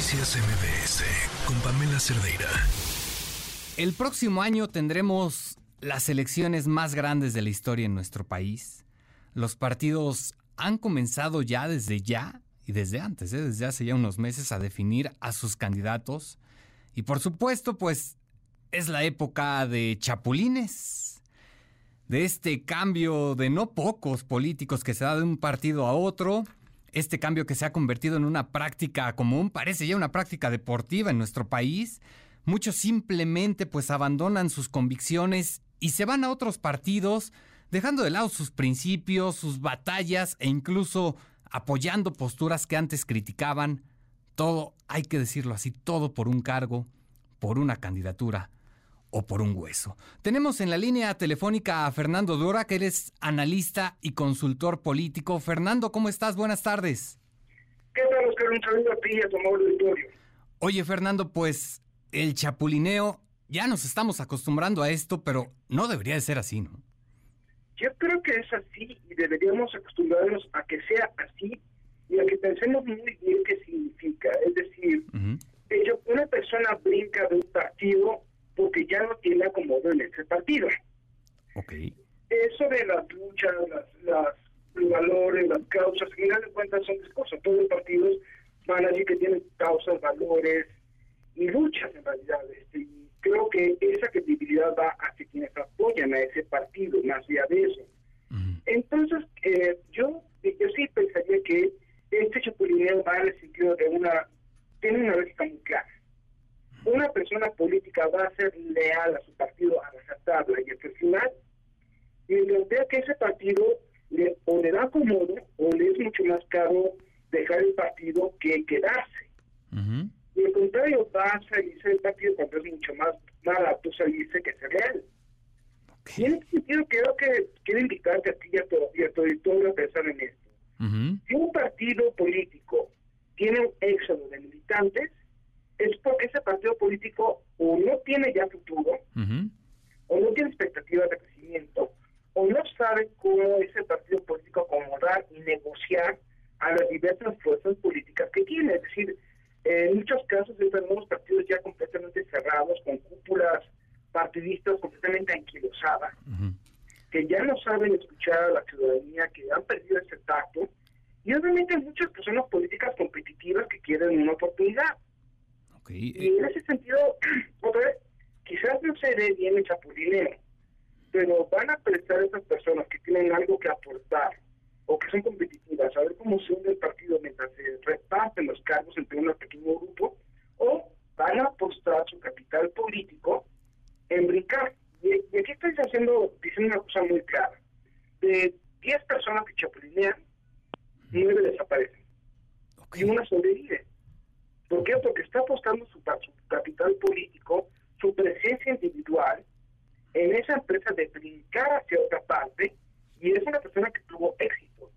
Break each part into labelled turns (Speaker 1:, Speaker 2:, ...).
Speaker 1: Noticias MBS con Pamela Cerdeira.
Speaker 2: El próximo año tendremos las elecciones más grandes de la historia en nuestro país. Los partidos han comenzado ya desde ya y desde antes, ¿eh? desde hace ya unos meses, a definir a sus candidatos. Y por supuesto, pues es la época de chapulines, de este cambio de no pocos políticos que se da de un partido a otro, este cambio que se ha convertido en una práctica común, parece ya una práctica deportiva en nuestro país. Muchos simplemente pues abandonan sus convicciones y se van a otros partidos, dejando de lado sus principios, sus batallas e incluso apoyando posturas que antes criticaban. Todo, hay que decirlo así, todo por un cargo, por una candidatura o por un hueso. Tenemos en la línea telefónica a Fernando Dora, que eres analista y consultor político. Fernando, ¿cómo estás? Buenas tardes.
Speaker 3: ¿Qué tal, Oscar? Un saludo a ti y a tu auditorio.
Speaker 2: Oye, Fernando, pues el chapulineo, ya nos estamos acostumbrando a esto, pero no debería de ser así, ¿no?
Speaker 3: Yo creo que es así y deberíamos acostumbrarnos a que sea así y a que pensemos muy bien qué significa. Es decir, que una persona brinca de un partido porque ya no tiene acomodo en ese partido. Eso de las luchas, las, los valores, las causas, en final de cuentas son discursos. Todos los partidos van a decir que tienen causas, valores y luchas en realidad. Este, y creo que esa credibilidad va hacia quienes apoyan a ese partido, más allá de eso. Entonces, eh, yo, yo sí pensaría que este chapulineo va en el sentido de una, tiene una lógica muy clara una persona política va a ser leal a su partido a tabla y hasta el final, mientras vea que ese partido le, o le da acomodo o le es mucho más caro dejar el partido que quedarse. Y al contrario, va a salirse del partido cuando es mucho más barato salirse que ser leal. Y en ese sentido creo que quiero invitarte a ti y a tu, y a tu a pensar en esto. Si un partido político tiene un éxodo de militantes, es porque ese partido político o no tiene ya futuro, o no tiene expectativas de crecimiento, o no sabe cómo ese partido político acomodar y negociar a las diversas fuerzas políticas que tiene. Es decir, en muchos casos tenemos partidos ya completamente cerrados, con cúpulas partidistas completamente anquilosadas, que ya no saben escuchar a la ciudadanía, que han perdido ese tacto, y obviamente hay muchas personas políticas competitivas que quieren una oportunidad. Y en ese sentido, otra vez, quizás no se dé bien el chapulineo, pero van a prestar a esas personas que tienen algo que aportar o que son competitivas, a ver cómo se une el partido mientras se reparten los cargos entre un pequeño grupo, o van a postrar su capital político en brincar. Y, aquí estoy haciendo, diciendo una cosa muy clara. De 10 personas que chapulinean, 9 desaparecen. Y una sobrevive. ¿Por qué? Porque está apostando su, capital político, su presencia individual en esa empresa de brincar hacia otra parte y es una persona que tuvo éxito.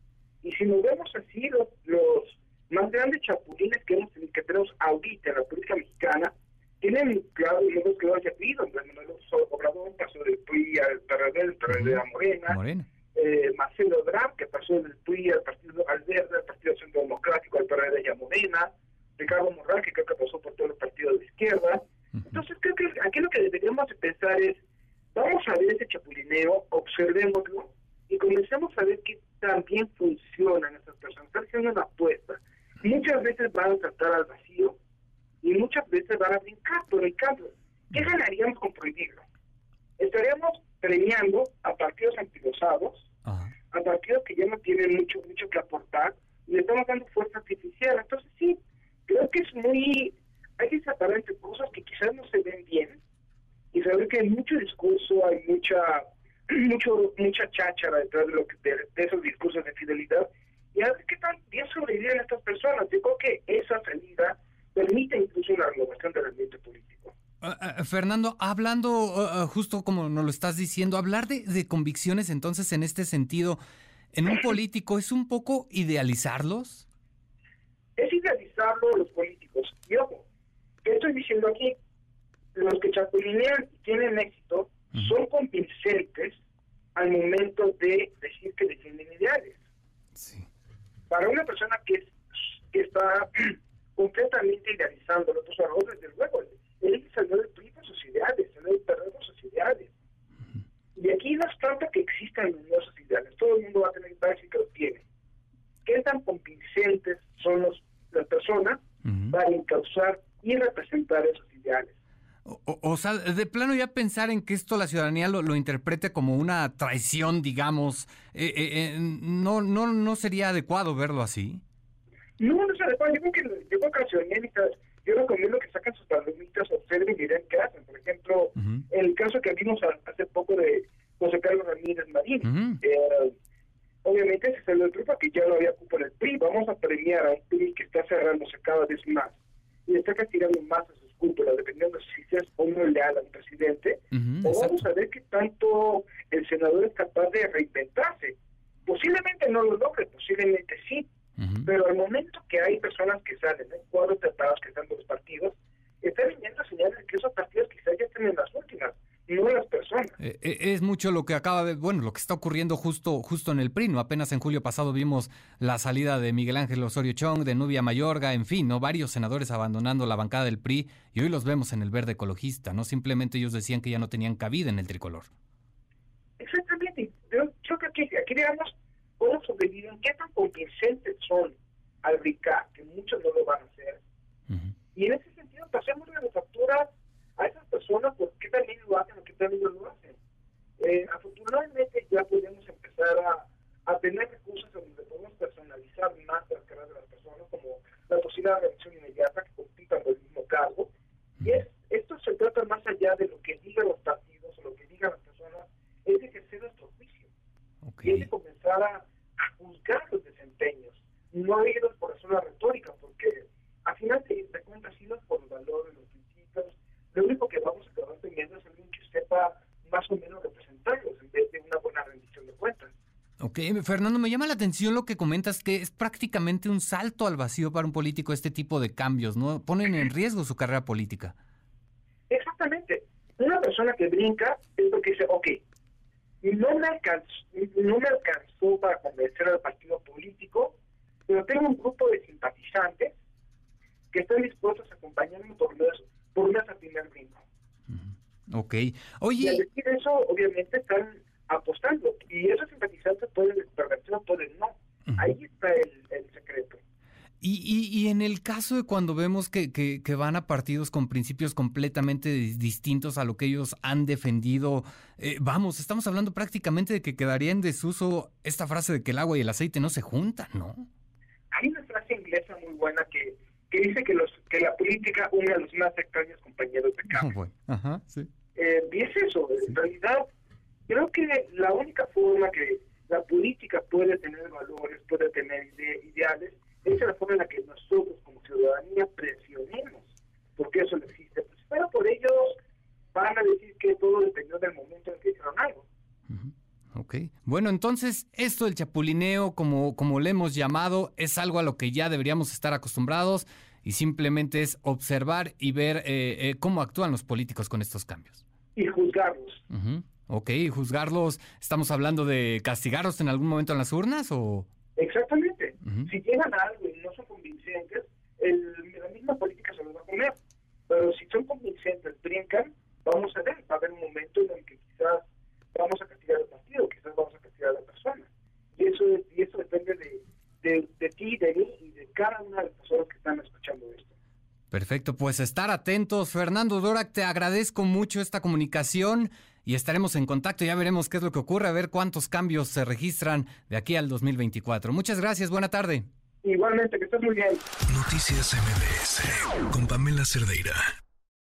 Speaker 3: Y si nos vemos así, los, más grandes chapulines que, hemos, que tenemos ahorita en la política mexicana tienen claro hemos que lo haya habido. Manuel Obrador pasó del PRI al PRD, del PRD a Morena.
Speaker 2: Morena.
Speaker 3: Eh, Marcelo Ebrard, que pasó del PRI al Partido al Verde, al Partido Centro Democrático, al PRD y a Morena. Ricardo Morral, que creo que pasó por todos los partidos de izquierda. Entonces creo que aquí lo que deberíamos pensar es, vamos a ver ese chapulineo, observémoslo y comencemos a ver que también funcionan esas personas. Están haciendo una apuesta. Muchas veces van a saltar al vacío y muchas veces van a brincar por el campo. ¿Qué ganaríamos con prohibirlo? Estaríamos premiando a partidos anquilosados, a partidos que ya no tienen mucho mucho que aportar y le estamos dando fuerza artificial. Entonces sí, creo que es muy, hay que separar entre cosas que quizás no se ven bien y saber que hay mucho discurso, hay mucha mucho mucha cháchara detrás de, lo que, de, esos discursos de fidelidad y a ver qué tan bien sobreviven estas personas. Yo creo que esa salida permite incluso una renovación del ambiente político.
Speaker 2: Ah, ah, Fernando, hablando ah, justo como nos lo estás diciendo, hablar de, de convicciones entonces en este sentido, en un político, ¿es un poco idealizarlos?
Speaker 3: es idealizarlo los políticos. Y ojo, ¿qué estoy diciendo aquí? Los que chapulinean y tienen éxito son convincentes al momento de decir que defienden ideales. Para una persona que, que está completamente idealizándolo. Pues ahora, desde luego, él salió del PRI por sus ideales, salió del PRD por sus ideales. Y aquí no es tanto que existan esos ideales, todo el mundo va a tener ideales y que lo tiene. ¿Qué tan convincentes son los, para encauzar y representar esos ideales?
Speaker 2: O, sea, de plano ya pensar en que esto la ciudadanía lo, lo interprete como una traición, digamos, eh, eh, eh, no, no, no sería adecuado verlo así.
Speaker 3: No, no es adecuado. Yo creo que, yo creo que yo recomiendo que saquen sus palomitas, observen y miren qué hacen. Por ejemplo, el caso que vimos hace poco de José Carlos Ramírez Marín, obviamente se salió del PRI porque ya no había cupo en el PRI. Vamos a premiar a un PRI que está cerrándose cada vez más y está castigando más a sus cúpulas, dependiendo si seas o no leal al presidente. o vamos a ver qué tanto el senador es capaz de reinventarse. Posiblemente no lo logre, posiblemente sí. Pero al momento que hay personas que salen, en cuadros preparados que están de los partidos, están viendo señales de que esos partidos quizás ya tienen las
Speaker 2: Eh, eh, es mucho lo que acaba de, bueno, lo que está ocurriendo justo, justo en el PRI, ¿no? Apenas en julio pasado vimos la salida de Miguel Ángel Osorio Chong, de Nubia Mayorga, en fin, ¿no? Varios senadores abandonando la bancada del PRI y hoy los vemos en el verde ecologista, ¿no? Simplemente ellos decían que ya no tenían cabida en el tricolor.
Speaker 3: Exactamente. Yo, creo que aquí, digamos, cómo sobreviven, qué tan convincentes son al RICA, que muchos no lo van a hacer. Y en ese sentido, pasemos la factura a esas personas por qué también lo hacen o qué también lo hacen. Eh, afortunadamente ya podemos empezar a, a tener recursos donde podemos personalizar más las carreras de las personas, como la posibilidad de reacción inmediata que compitan por el mismo cargo. Y es, esto se trata más allá de lo que digan los partidos o lo que digan las personas, es de ejercer nuestro juicio. Y es de comenzar a, a juzgar los desempeños, no irnos por eso la retórica, porque al final de, de cuentas, irnos por los valores, los lo único que vamos a acabar teniendo es que sepa más o menos representarlos en vez de una buena rendición de cuentas. Ok,
Speaker 2: Fernando, me llama la atención lo que comentas, que es prácticamente un salto al vacío para un político este tipo de cambios, ¿no? Ponen en riesgo su carrera política.
Speaker 3: Exactamente. Una persona que brinca es porque dice, ok, no me alcanzó, no me alcanzó para convencer al partido político, pero tengo un grupo de simpatizantes que están dispuestos a acompañarme por los por una primer brinco.
Speaker 2: Ok. Oye.
Speaker 3: Y al decir eso, obviamente están apostando. Y esos simpatizantes pueden pervertir o pueden no. Ahí está el, secreto.
Speaker 2: Y, y, y, en el caso de cuando vemos que, que, van a partidos con principios completamente distintos a lo que ellos han defendido, eh, vamos, estamos hablando prácticamente de que quedaría en desuso esta frase de que el agua y el aceite no se juntan, ¿no?
Speaker 3: Hay una frase inglesa muy buena que que dice que los que la política une a los más extraños compañeros de campo.
Speaker 2: Ajá, sí.
Speaker 3: Eh, y es eso, en realidad creo que la única forma que la política puede tener valores, puede tener ideales, es la forma en la que nosotros como ciudadanía presionemos, porque eso no existe. Pues, pero por ellos van a decir que todo dependió del momento en que hicieron algo.
Speaker 2: Ok. Bueno, entonces, esto del chapulineo, como, como le hemos llamado, es algo a lo que ya deberíamos estar acostumbrados y simplemente es observar y ver eh, eh, cómo actúan los políticos con estos cambios.
Speaker 3: Y juzgarlos.
Speaker 2: Ok, juzgarlos. ¿Estamos hablando de castigarlos en algún momento en las urnas o...?
Speaker 3: Exactamente. Si llegan a algo y no son convincentes, el, la misma política se los va a comer. Pero si son convincentes, brincan, vamos a ver, va a haber un momento en el que quizás vamos a castigar al partido, quizás vamos a castigar a la persona. Y eso, y eso depende de, de, ti, de mí y de cada una de las personas que están escuchando esto.
Speaker 2: Perfecto, pues estar atentos. Fernando Dorak, te agradezco mucho esta comunicación y estaremos en contacto. Ya veremos qué es lo que ocurre, a ver cuántos cambios se registran de aquí al 2024. Muchas gracias, buena tarde.
Speaker 3: Igualmente, que estés muy bien.
Speaker 1: Noticias MBS con Pamela Cerdeira.